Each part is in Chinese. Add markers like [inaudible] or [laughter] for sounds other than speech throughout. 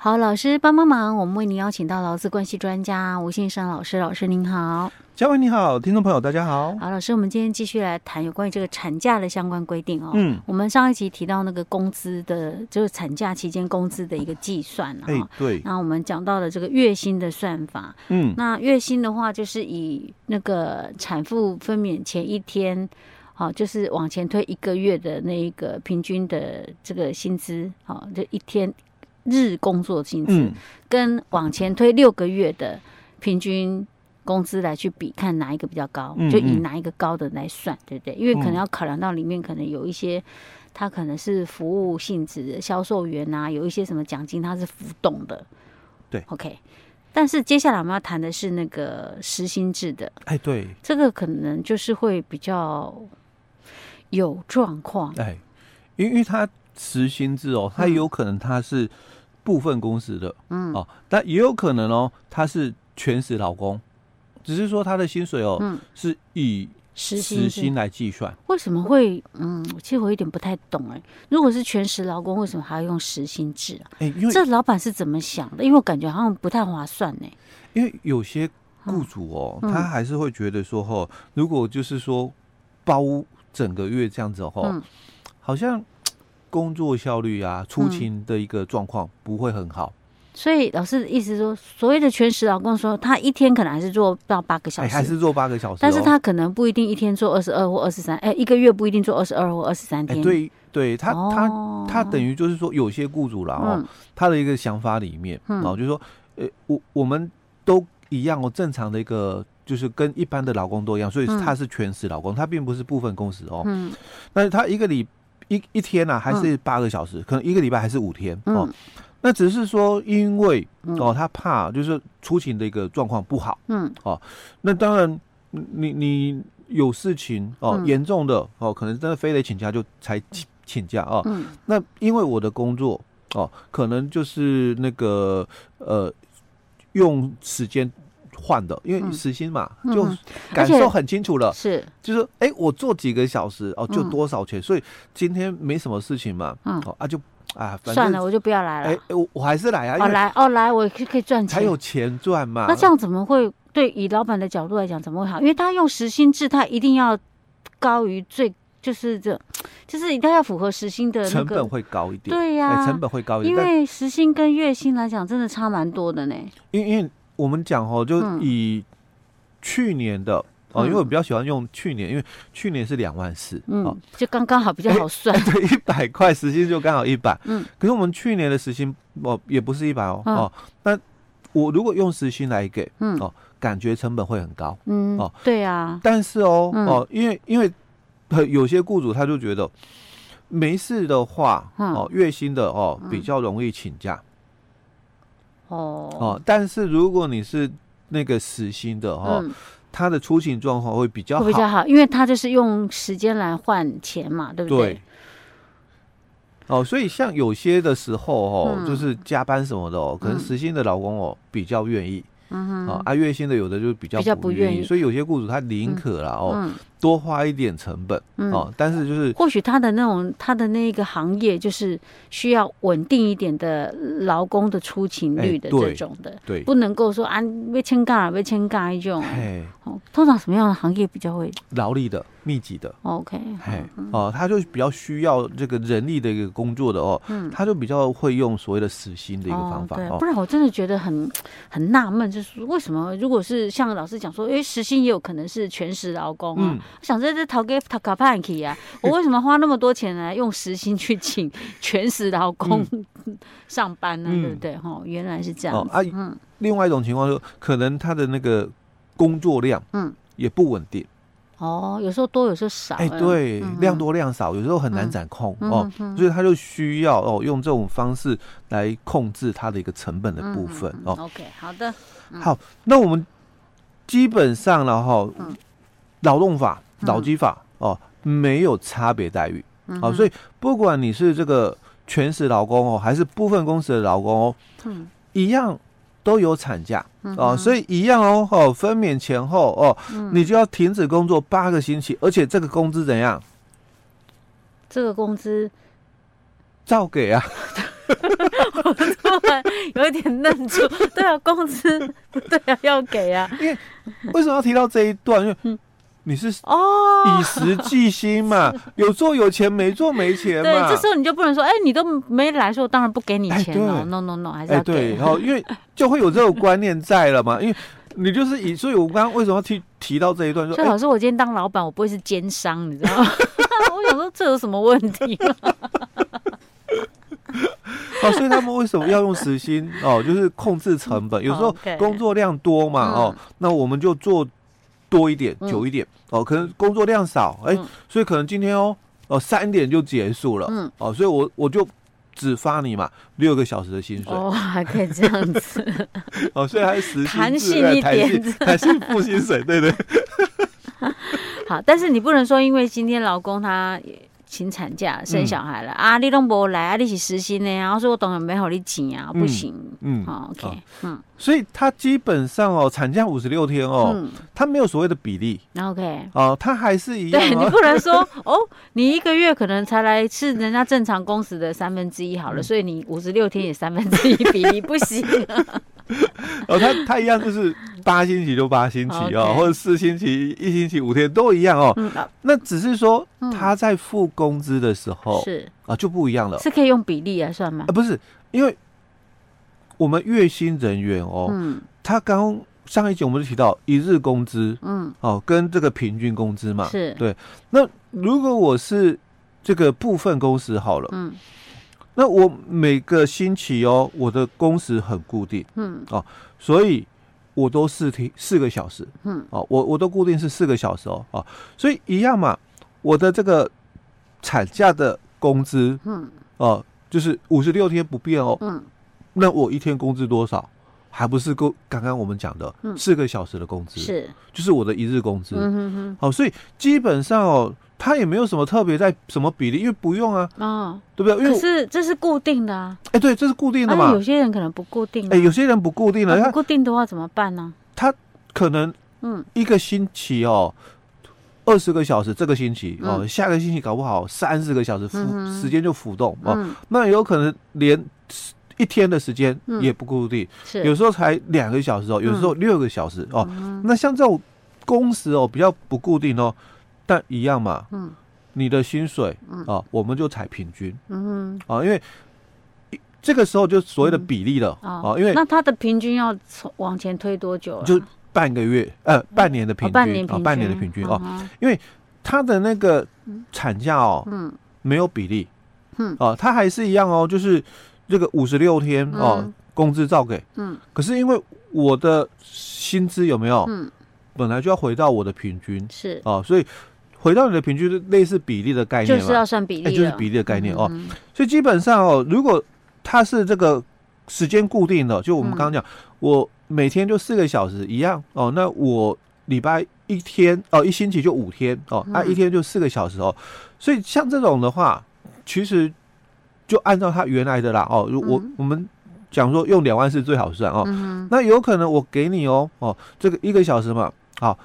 好，老师帮帮忙，我们为您邀请到劳资关系专家吴先生老师，老师您好。嘉文你好，听众朋友大家好。好，老师，我们今天继续来谈有关于这个产假的相关规定哦。嗯，我们上一集提到那个工资的，就是产假期间工资的一个计算啊。哎，对。然后我们讲到了这个月薪的算法。嗯，那月薪的话，就是以那个产妇分娩前一天，好，就是往前推一个月的那一个平均的这个薪资，好，就一天。日工作薪资、嗯、跟往前推六个月的平均工资来去比，看哪一个比较高，嗯嗯，就以哪一个高的来算，对不对？因为可能要考量到里面可能有一些，他可能是服务性质的销售员啊，有一些什么奖金它是浮动的，对，OK。但是接下来我们要谈的是那个实薪制的，哎，对，这个可能就是会比较有状况，哎，因为它实薪制哦，它有可能它是。部分公司的，嗯哦，但也有可能哦，他是全时劳工，只是说他的薪水哦，嗯，是以时薪来计算。为什么会？嗯，其实我有点不太懂哎。如果是全时劳工，为什么还要用时薪制啊？哎，因为这老板是怎么想的？因为我感觉好像不太划算呢。因为有些雇主哦，他还是会觉得说，哦，如果就是说包整个月这样子哦，好像。工作效率啊，出勤的一个状况不会很好，嗯，所以老师的意思说，所谓的全时老公说，他一天可能还是做到八个小时，还是做八个小时，但是他可能不一定一天做二十二或二十三，哎，一个月不一定做二十二或二十三天。对，对他，他，他等于就是说，有些雇主了哦，他的一个想法里面，然后就是说，呃，我我们都一样哦，正常的一个就是跟一般的劳工都一样，所以他是全时劳工，他并不是部分工时哦，嗯，但是他一个礼。一一天呢、啊，还是八个小时，嗯、可能一个礼拜还是五天、嗯、哦。那只是说，因为哦，他怕就是出勤的一个状况不好，嗯，哦，那当然，你你有事情哦，严、嗯、重的哦，可能真的非得请假就才请请假哦。嗯，那因为我的工作哦，可能就是那个呃，用时间。换的，因为时薪嘛，嗯、就感受很清楚了。是，就是哎、欸，我做几个小时哦，就多少钱。嗯、所以今天没什么事情嘛，嗯，啊就啊，反正算了，我就不要来了。哎、欸，我我还是来啊，哦来哦来，我可以赚钱，才有钱赚嘛。那这样怎么会对以老板的角度来讲怎么会好？因为他用时薪制，他一定要高于最，就是这，就是一定要符合时薪的、那个、成本会高一点。对呀、啊欸，成本会高一点，因为时薪跟月薪来讲，真的差蛮多的呢。因为因为我们讲哦，就以。去年的哦，因为我比较喜欢用去年，因为去年是两万四，嗯，就刚刚好比较好算，[laughs] 对，一百块时薪就刚好一百，嗯，可是我们去年的时薪哦也不是一百哦，哦，那我如果用时薪来给，嗯，哦，感觉成本会很高，嗯，哦，对呀，但是哦，哦，因为因为有些雇主他就觉得没事的话，哦，月薪的哦比较容易请假，哦，哦，但是如果你是那个时薪的哈，他的出行状况会比较好，比较好，因为他就是用时间来换钱嘛，对不对？对。哦，所以像有些的时候哦，就是加班什么的哦，可能时薪的老公哦比较愿意，嗯哼，啊，月薪的有的就比较不愿意，所以有些雇主他宁可啦哦。多花一点成本，嗯、哦，但是就是或许他的那种他的那个行业就是需要稳定一点的劳工的出勤率的这种的，对，对不能够说啊被签干被签干一种，哎哦，通常什么样的行业比较会？劳力的密集的？OK，嘿哦，他就比较需要这个人力的一个工作的哦，嗯，他就比较会用所谓的死薪的一个方法，哦，对，不然我真的觉得很很纳闷，就是为什么如果是像老师讲说，哎，时薪也有可能是全时劳工啊。嗯想在这讨给讨卡派去啊！[laughs] 我为什么花那么多钱来用时薪去请全时劳工上班呢？对不对？哈，原来是这样。哦啊，嗯。另外一种情况就是，可能他的那个工作量，嗯，也不稳定。哦，有时候多，有时候少。哎，对，量多量少，有时候很难掌控哦，所以他就需要哦，用这种方式来控制他的一个成本的部分哦。OK，好的。好，那我们基本上了哈，劳动法。劳基法哦，没有差别待遇，嗯、哼哦，所以不管你是这个全时劳工哦，还是部分工时的劳工哦，嗯，一样都有产假，哦，所以一样哦，哦，分娩前后哦，嗯、你就要停止工作八个星期，而且这个工资怎样？这个工资照给啊。[laughs] 我突然认出，对啊，工资对啊要给啊。因为为什么要提到这一段？因为你是哦以时计薪嘛，[laughs] 有做有钱，没做没钱嘛。对，这时候你就不能说，哎，你都没来说，我当然不给你钱了。No No No，还是要给。对，然后因为就会有这种观念在了嘛，因为你就是以，所以我刚刚为什么要提提到这一段？说，所以老师，我今天当老板，我不会是奸商，你知道吗？[laughs] 我想说，这有什么问题？[laughs] 哦，所以他们为什么要用时薪？哦，就是控制成本。有时候工作量多嘛，哦，那我们就做。多一点，久一点，嗯、哦，可能工作量少，哎、所以可能今天哦，哦，三点就结束了，嗯，哦，所以我我就只发你嘛六个小时的薪水，哦，还可以这样子，[laughs] 哦，所以还是弹性一点，弹性付薪水，对对，[laughs] 好，但是你不能说因为今天老公他。请产假生小孩了、嗯、啊！你都没来啊！你是实薪的，然后说我当然没好你请啊，不行。嗯，好，OK，嗯，所以他基本上哦，产假五十六天哦，嗯、他没有所谓的比例。OK，哦，他还是一样。对，[laughs] 你不能说哦，你一个月可能才来是人家正常工时的三分之一好了，嗯、所以你五十六天也三分之一比例不行。[laughs] 哦，他他一样就是八星期就八星期哦，或者四星期一星期五天都一样哦。那只是说他在付工资的时候是啊就不一样了，是可以用比例来算吗？啊，不是，因为我们月薪人员哦，嗯，他刚上一集我们就提到一日工资，嗯，哦，跟这个平均工资嘛，是对。那如果我是这个部分工时好了，嗯。那我每个星期哦，我的工时很固定，嗯，哦，所以我都四天四个小时，嗯，哦，我我都固定是四个小时哦，哦，所以一样嘛，我的这个产假的工资，嗯，哦，就是五十六天不变哦，嗯，那我一天工资多少？还不是够刚刚我们讲的四个小时的工资，是，就是我的一日工资，嗯哼哼，好，所以基本上哦。他也没有什么特别在什么比例，因为不用啊，哦，对不对？因为是这是固定的啊，哎，对，这是固定的嘛。有些人可能不固定，哎，有些人不固定的，不固定的话怎么办呢？他可能嗯，一个星期哦，二十个小时，这个星期哦，下个星期搞不好三十个小时，浮时间就浮动哦，那有可能连一天的时间也不固定，是。有时候才两个小时哦，有时候六个小时哦。那像这种工时哦，比较不固定哦。但一样嘛，嗯，你的薪水嗯。啊，我们就采平均，嗯啊，因为这个时候就所谓的比例了啊，因为那它的平均要从往前推多久？就半个月，呃，半年的平均啊，半年的平均哦，因为它的那个产假哦，嗯，没有比例，嗯。啊，它还是一样哦，就是这个五十六天哦，工资照给，嗯，可是因为我的薪资有没有，嗯，本来就要回到我的平均是。啊，所以。回到你的平均，类似比例的概念，就是要算比例，欸，就是比例的概念哦。所以基本上哦，如果它是这个时间固定的，就我们刚刚讲，嗯、我每天就四个小时一样哦。那我礼拜一天哦，一星期就五天哦，那、一天就四个小时哦。所以像这种的话，其实就按照它原来的啦哦。如我、嗯、我们讲说用两万是最好算哦。嗯、那有可能我给你哦哦，这个一个小时嘛，好。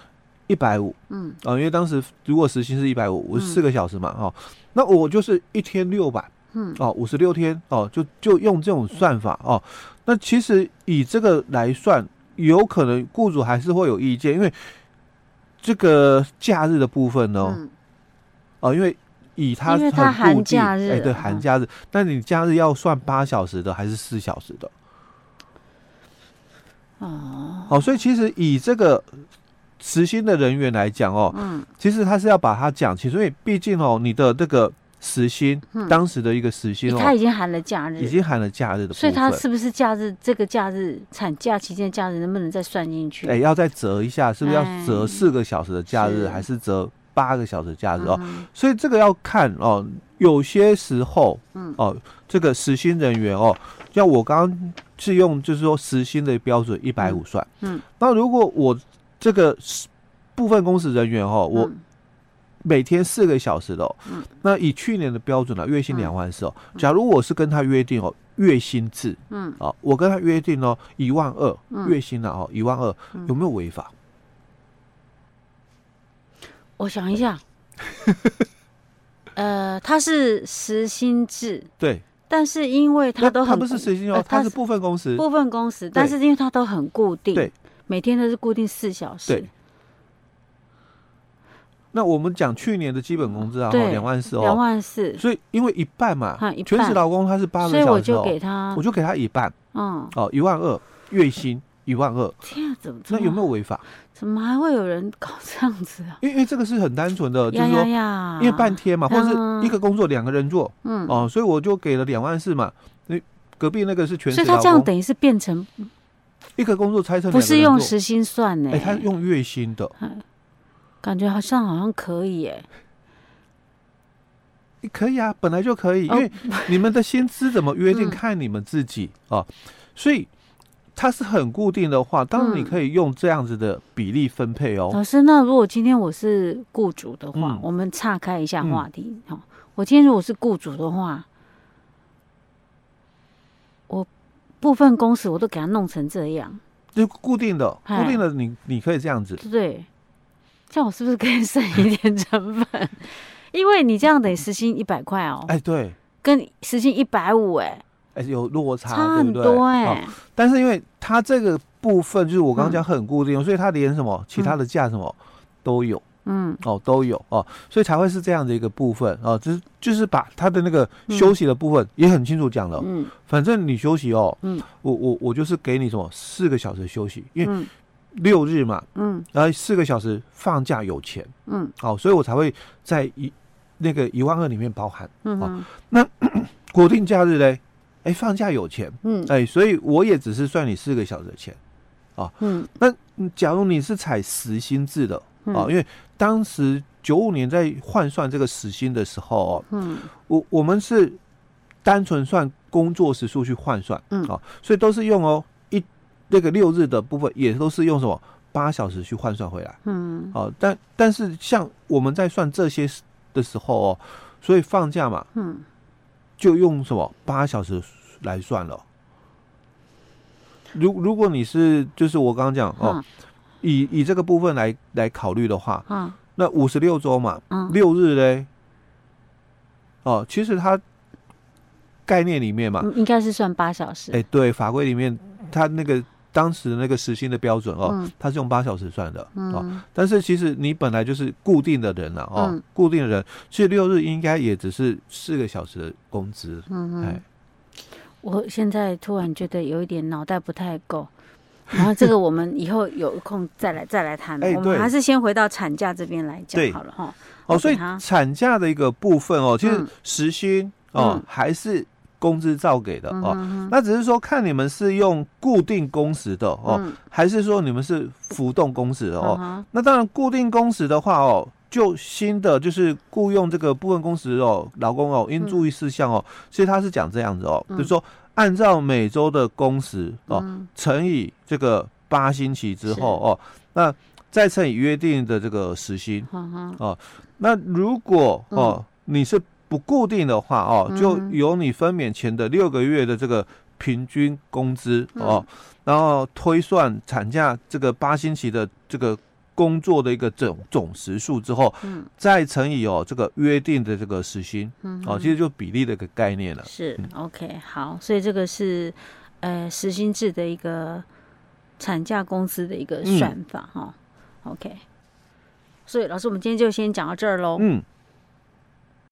一百五，嗯，啊，因为当时如果时薪是一百五，五十四个小时嘛，哈、嗯，那我就是一天六百，嗯，哦，五十六天，哦，就就用这种算法，哦，那其实以这个来算，有可能雇主还是会有意见，因为这个假日的部分呢，嗯、哦，因为以他很寒假日，哎，对，寒假日，但你假日要算八小时的还是四小时的？哦，好，所以其实以这个。时薪的人员来讲哦，嗯，其实他是要把它讲清楚，因为毕竟哦，你的这个时薪，嗯、当时的一个时薪哦，他已经含了假日，已经含了假日的，所以他是不是假日这个假日产假期间的假日能不能再算进去？哎，要再折一下，是不是要折四个小时的假日，哎、还是折八个小时的假日哦？嗯、所以这个要看哦，有些时候，嗯。哦，这个时薪人员哦，像我刚刚是用就是说时薪的标准一百五算，嗯，嗯。那如果我这个部分公司人员哦，我每天四个小时的哦，嗯、那以去年的标准呢，月薪两万四哦。假如我是跟他约定哦，月薪制，嗯，啊，我跟他约定哦，一万二月薪了哦，一万二，有没有违法？我想一下，[laughs] 呃，他是时薪制，对。但是因为他都很，他不是时薪哦，他是部分工时，部分工时，但是因为他都很固定，对，每天都是固定四小时。对。那我们讲去年的基本工资啊，两万四哦，两万四。所以因为一半嘛，全职劳工他是八个小时，所以我就给他，我就给他一半，嗯，哦，一万二月薪一万二。天啊，怎么？那有没有违法？怎么还会有人搞这样子啊？因为这个是很单纯的，就是说，因为半天嘛，或者是一个工作两个人做，嗯，哦，所以我就给了两万四嘛。那隔壁那个是全职所以他这样等于是变成一个工作拆成不是用时薪算呢？哎，他用月薪的。感觉好像好像可以耶，可以啊，本来就可以，因为你们的薪资怎么约定，[laughs] 看你们自己啊。所以它是很固定的话，当然你可以用这样子的比例分配哦。老师，那如果今天我是雇主的话，我们岔开一下话题哈。我今天如果是雇主的话，我部分工时我都给他弄成这样，就固定的，固定的，你你可以这样子，对。这样我是不是可以省一点成本？[laughs] 因为你这样得实薪一百块哦。哎，对，跟实薪一百五，哎，哎，有落差，差很多哎。但是因为它这个部分就是我刚刚讲很固定，所以它连什么其他的价什么都有，嗯，哦都有哦，所以才会是这样的一个部分哦，就是就是把他的那个休息的部分也很清楚讲了，嗯，反正你休息哦，嗯，我我我就是给你什么四个小时休息，因为。六日嘛，嗯，然后四个小时放假有钱，嗯，哦，所以我才会在一那个一万二里面包含，嗯，好，那 [coughs] 国定假日嘞，哎，放假有钱，嗯，哎，所以我也只是算你四个小时的钱，啊，嗯，那假如你是采实薪制的，啊，因为当时九五年在换算这个时薪的时候，哦，嗯，我我们是单纯算工作时数去换算，嗯，哦，所以都是用哦。一那个六日的部分也都是用什么八小时去换算回来，嗯，哦，但但是像我们在算这些的时候哦，所以放假嘛，嗯，就用什么八小时来算了。如如果你是就是我刚刚讲哦，以以这个部分来来考虑的话，嗯，那五十六周嘛，嗯，六日嘞，哦，其实它概念里面嘛，应该是算八小时。哎，对，法规里面它那个。当时那个时薪的标准哦，嗯、它是用八小时算的、嗯、哦。但是其实你本来就是固定的人了哦，嗯、固定的人，其实六日应该也只是四个小时的工资。嗯嗯哎，我现在突然觉得有一点脑袋不太够，然后这个我们以后有空再来再来谈。哎、我们还是先回到产假这边来讲好了哈。哦，所以产假的一个部分哦，其实时薪、嗯、哦还是。工资照给的哦，那只是说看你们是用固定工时的哦，嗯、还是说你们是浮动工时的哦？嗯、那当然固定工时的话哦，就新的就是雇佣这个部分工时哦，劳工哦应注意事项哦，其实他是讲这样子哦，嗯、就是说按照每周的工时哦、嗯、乘以这个八星期之后哦，那再乘以约定的这个时薪、哦，那如果哦、嗯、你是。不固定的话哦，就由你分娩前的六个月的这个平均工资哦，然后推算产假这个八星期的这个工作的一个总总时数之后，嗯，再乘以哦这个约定的这个时薪，嗯，哦，其实就比例的一个概念了。是，OK，好，所以这个是呃时薪制的一个产假工资的一个算法哈。OK，所以老师，我们今天就先讲到这儿喽。嗯。